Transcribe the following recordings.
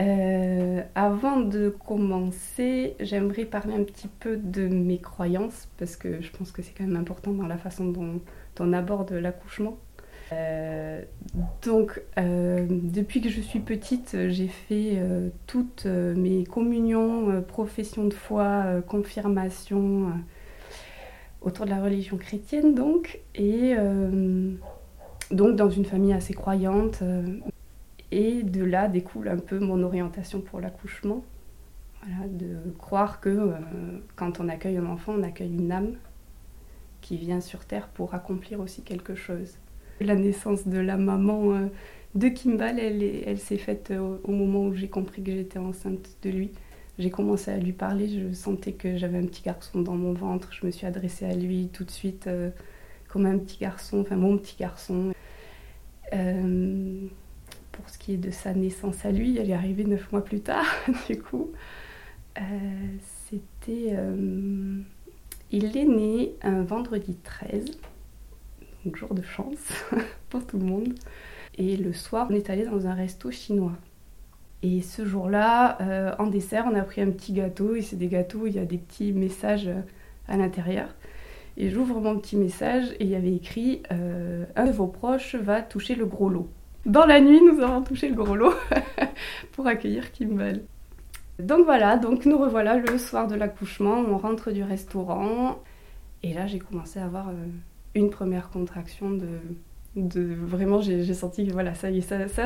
Euh, avant de commencer, j'aimerais parler un petit peu de mes croyances, parce que je pense que c'est quand même important dans la façon dont, on aborde l'accouchement. Euh, donc, euh, depuis que je suis petite, j'ai fait toutes mes communions, professions de foi, confirmations autour de la religion chrétienne, donc, et donc dans une famille assez croyante. Et de là découle un peu mon orientation pour l'accouchement. Voilà, de croire que euh, quand on accueille un enfant, on accueille une âme qui vient sur Terre pour accomplir aussi quelque chose. La naissance de la maman euh, de Kimball, elle, elle s'est faite euh, au, moment où j'ai compris que j'étais enceinte de lui. J'ai commencé à lui parler, je sentais que j'avais un petit garçon dans mon ventre. Je me suis adressée à lui tout de suite comme un petit garçon, enfin mon petit garçon pour ce qui est de sa naissance à lui, elle est arrivée neuf mois plus tard, du coup. Euh, c'était. Euh, il est né un vendredi 13, donc jour de chance pour tout le monde. Et le soir, on est allé dans un resto chinois. Et ce jour-là, euh, en dessert, on a pris un petit gâteau. Et c'est des gâteaux il y a des petits messages à l'intérieur. Et j'ouvre mon petit message et il y avait écrit Un de vos proches va toucher le gros lot. Dans la nuit, nous avons touché le gros lot pour accueillir Kimball. Donc voilà, donc nous revoilà le soir de l'accouchement, on rentre du restaurant. Et là j'ai commencé à avoir euh, une première contraction de, vraiment j'ai senti que voilà ça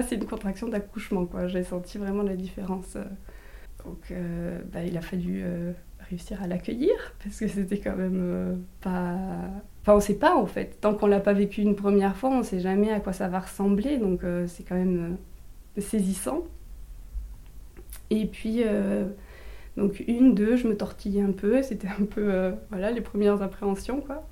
c'est une contraction d'accouchement quoi. J'ai senti vraiment la différence. Donc euh, bah, il a fallu euh, à l'accueillir parce que c'était quand même pas Enfin, on sait pas en fait. Tant qu'on l'a pas vécu une première fois, on sait jamais à quoi ça va ressembler. Donc euh, c'est quand même euh, saisissant. Et puis, euh, donc une, deux, je me tortillais un peu. C'était un peu, voilà, les premières appréhensions quoi.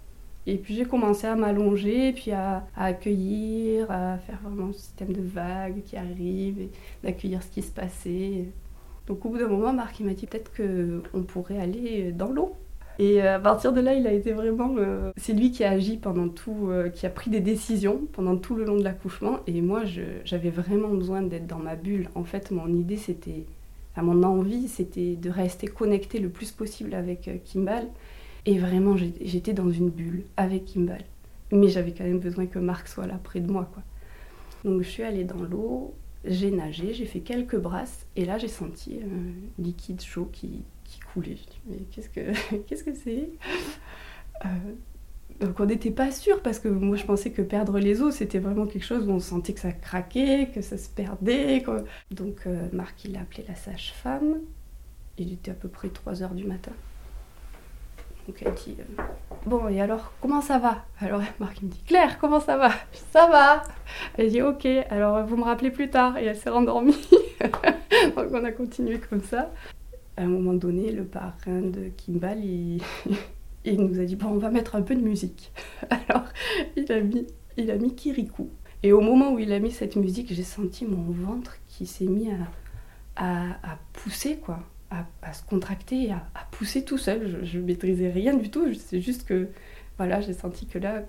Et puis j'ai commencé à m'allonger, puis à, accueillir, à faire vraiment un système de vagues qui arrive, d'accueillir ce qui se passait. Donc au bout d'un moment, Marc il m'a dit peut-être qu'on pourrait aller dans l'eau. Et euh, à partir de là, il a été vraiment. Euh, c'est lui qui a agi pendant tout, euh, qui a pris des décisions pendant tout le long de l'accouchement. Et moi, j'avais vraiment besoin d'être dans ma bulle. En fait, mon idée, c'était. Mon envie, c'était de rester connectée le plus possible avec Kimball. Et vraiment, j'étais dans une bulle avec Kimball. Mais j'avais quand même besoin que Marc soit là près de moi, quoi. Donc, je suis allée dans l'eau, j'ai nagé, j'ai fait quelques brasses. Et là, j'ai senti un liquide chaud qui, qui coulait. Je mais qu'est-ce que qu'est-ce que c'est? Euh, Donc on n'était pas sûr parce que moi je pensais que perdre les os c'était vraiment quelque chose où on sentait que ça craquait, que ça se perdait. Donc euh, Marc il a appelé la sage-femme. Il était à peu près 3 heures du matin. Donc elle dit euh, Bon, et alors, comment ça va? Alors Marc me dit Claire, comment ça va? Ça va Elle dit Ok, alors vous me rappelez plus tard. Et elle s'est rendormie. Donc on a continué comme ça à un moment donné, le parrain de Kimball, il, nous a dit bon, on va mettre un peu de musique. Alors, il a mis, il a mis Kirikou. Et au moment où il a mis cette musique, j'ai senti mon ventre qui s'est mis à, à, pousser, quoi, à, se contracter, à, pousser tout seul. Je, ne maîtrisais rien du tout. C'est juste que, voilà, j'ai senti que là,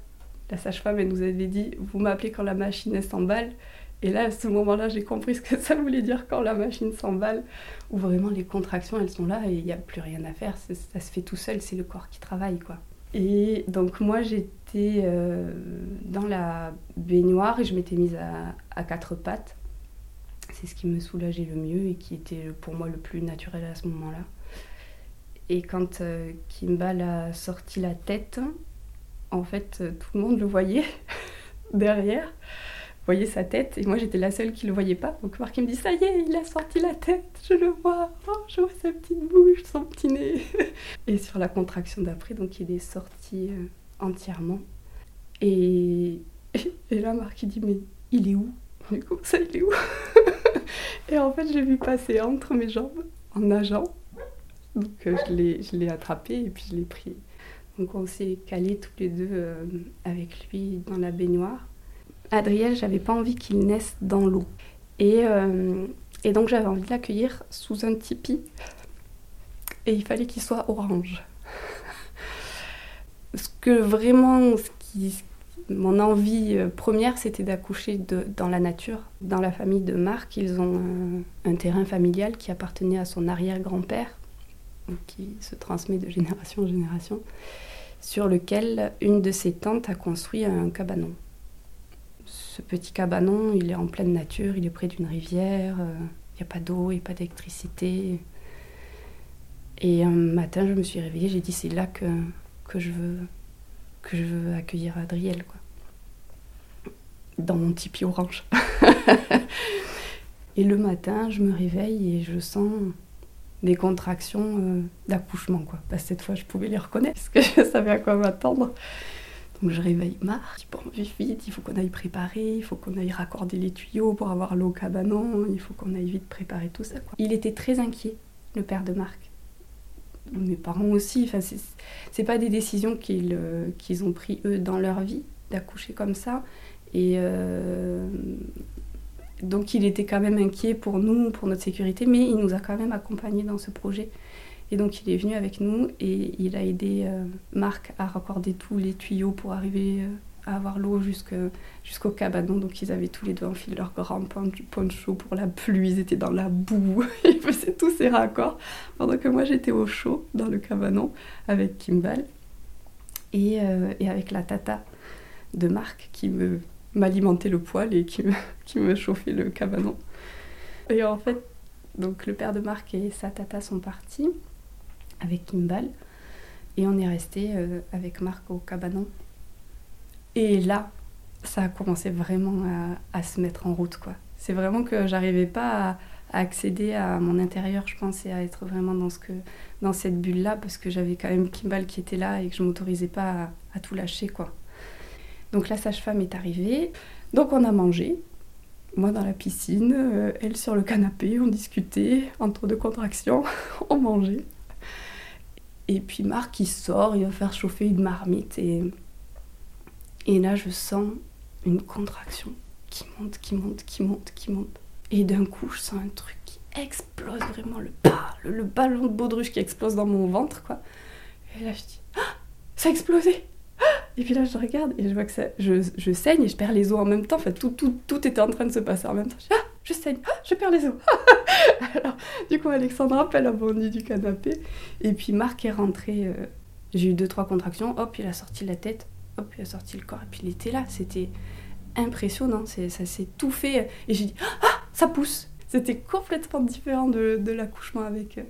la sage-femme, nous avait dit vous m'appelez quand la machine s'emballe. Et là, à ce moment-là, j'ai compris ce que ça voulait dire quand la machine s'emballe, où vraiment les contractions, elles sont là et il n'y a plus rien à faire. Ça se fait tout seul, c'est le corps qui travaille, quoi. Et donc moi, j'étais euh, dans la baignoire et je m'étais mise à, quatre pattes. C'est ce qui me soulageait le mieux et qui était pour moi le plus naturel à ce moment-là. Et quand euh, Kimball a sorti la tête, en fait, tout le monde le voyait derrière voyait sa tête et moi j'étais la seule qui le voyait pas. Donc Marc il me dit ça y est, il a sorti la tête, je le vois, oh, je vois sa petite bouche, son petit nez. et sur la contraction d'après, donc il est sorti euh, entièrement. Et, et là Marc il dit mais il est où? Du coup ça il est où? Et en fait je l'ai vu passer entre mes jambes en nageant. Donc euh, je l'ai attrapé et puis je l'ai pris. Donc on s'est calés tous les deux euh, avec lui dans la baignoire. Adriel, j'avais pas envie qu'il naisse dans l'eau. Et, euh, et donc j'avais envie de l'accueillir sous un tipi. Et il fallait qu'il soit orange. ce que vraiment, ce qui mon envie euh, première, c'était d'accoucher dans la nature. Dans la famille de Marc, ils ont un, terrain familial qui appartenait à son arrière-grand-père, qui se transmet de génération en génération, sur lequel une de ses tantes a construit un cabanon. Ce petit cabanon, il est en pleine nature, il est près d'une rivière, euh, il n'y a pas d'eau, il n'y a pas d'électricité. Et un matin, je me suis réveillée, j'ai dit c'est là que, que, je veux, que je veux accueillir Adriel. Quoi dans mon tipi orange. et le matin, je me réveille et je sens des contractions euh, d'accouchement. Quoi. Parce que cette fois, je pouvais les reconnaître parce que je savais à quoi m'attendre. Donc je réveille Marc, bon, vite, vite, il faut qu'on aille préparer, il faut qu'on aille raccorder les tuyaux pour avoir l'eau au cabanon, il faut qu'on aille vite préparer tout ça. Quoi. Il était très inquiet, le père de Marc. Mes parents aussi, enfin, c'est pas des décisions qu'ils euh, qu'ils ont pris eux dans leur vie, d'accoucher comme ça. Et euh, donc il était quand même inquiet pour nous, pour notre sécurité, mais il nous a quand même accompagnés dans ce projet. Et donc il est venu avec nous et il a aidé euh, Marc à raccorder tous les tuyaux pour arriver euh, à avoir l'eau jusqu'au cabanon. Donc ils avaient tous les deux enfilé leur grand poncho pour la pluie, ils étaient dans la boue, ils faisaient tous ces raccords, pendant que moi j'étais au chaud dans le cabanon avec Kimball et, et avec la tata de Marc qui me m'alimenter le poil et qui me, qui me chauffait le cabanon. Et en fait, donc le père de Marc et sa tata sont partis avec Kimball et on est resté euh, avec Marc au cabanon. Et là, ça a commencé vraiment à, se mettre en route quoi. C'est vraiment que j'arrivais pas à, accéder à mon intérieur, je pense, et à être vraiment dans, ce que, dans cette bulle-là, parce que j'avais quand même Kimball qui était là et que je m'autorisais pas à, à tout lâcher, quoi. Donc la sage-femme est arrivée. Donc on a mangé. Moi dans la piscine, euh, elle sur le canapé, on discutait entre deux contractions, on mangeait. Et puis Marc il sort, il va faire chauffer une marmite et, là je sens une contraction qui monte, qui monte, qui monte, qui monte. Et d'un coup je sens un truc qui explose vraiment, le ballon de baudruche qui explose dans mon ventre quoi. Et là je dis, ah, ça a explosé et puis là, je regarde et je vois que ça, je, saigne et je perds les os en même temps. Enfin, tout, tout, était en train de se passer en même temps. Je, ah, je saigne, ah, je perds les os. Alors, du coup, Alexandra, elle a bondi du canapé. Et puis Marc est rentré. Euh, j'ai eu deux, trois contractions. Hop, il a sorti la tête. Hop, il a sorti le corps. Et puis il était là. C'était impressionnant. Ça s'est tout fait. Et j'ai dit, ah, ça pousse. C'était complètement différent de, l'accouchement avec, euh,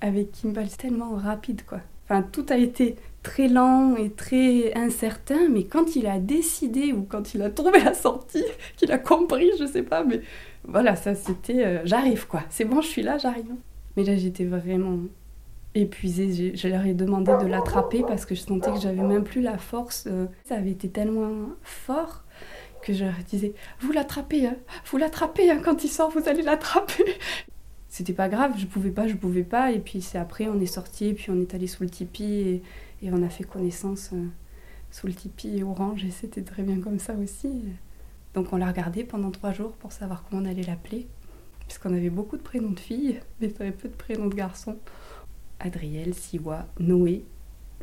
avec Kimball. Tellement rapide, quoi. Enfin, tout a été très lent et très incertain, mais quand il a décidé ou quand il a trouvé la sortie, qu'il a compris, je sais pas, mais voilà, ça c'était euh, j'arrive quoi, c'est bon, je suis là, j'arrive. Mais là j'étais vraiment épuisée, je leur ai demandé de l'attraper parce que je sentais que j'avais même plus la force, euh, ça avait été tellement fort que je leur disais vous l'attrapez, hein, vous l'attrapez hein, quand il sort, vous allez l'attraper c'était pas grave, je pouvais pas, je pouvais pas. Et puis c'est après, on est sorti, puis on est allé sous le tipi et on a fait connaissance euh, sous le tipi orange et c'était très bien comme ça aussi. Donc on l'a regardé pendant trois jours pour savoir comment on allait l'appeler, puisqu'on avait beaucoup de prénoms de filles, mais très peu de prénoms de garçons. Adriel, Siwa, Noé.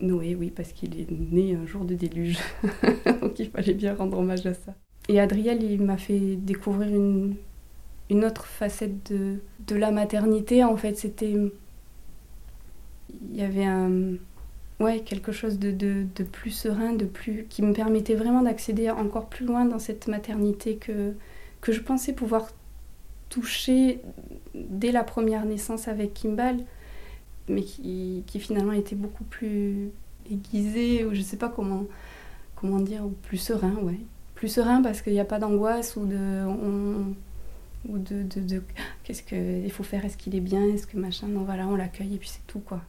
Noé, oui, parce qu'il est né un jour de déluge. Donc il fallait bien rendre hommage à ça. Et Adriel, il m'a fait découvrir une, une autre facette de, de la maternité. En fait, c'était. Il y avait un. Ouais, quelque chose de, de, de, plus serein, de plus, qui me permettait vraiment d'accéder encore plus loin dans cette maternité que, je pensais pouvoir toucher dès la première naissance avec Kimball, mais qui, finalement était beaucoup plus aiguisé, ou je sais pas comment, comment dire, ou plus serein, ouais. Plus serein parce qu'il n'y a pas d'angoisse ou de ou de, de, de qu'est-ce qu'il faut faire, est-ce qu'il est bien, est-ce que machin, non voilà, on l'accueille et puis c'est tout quoi.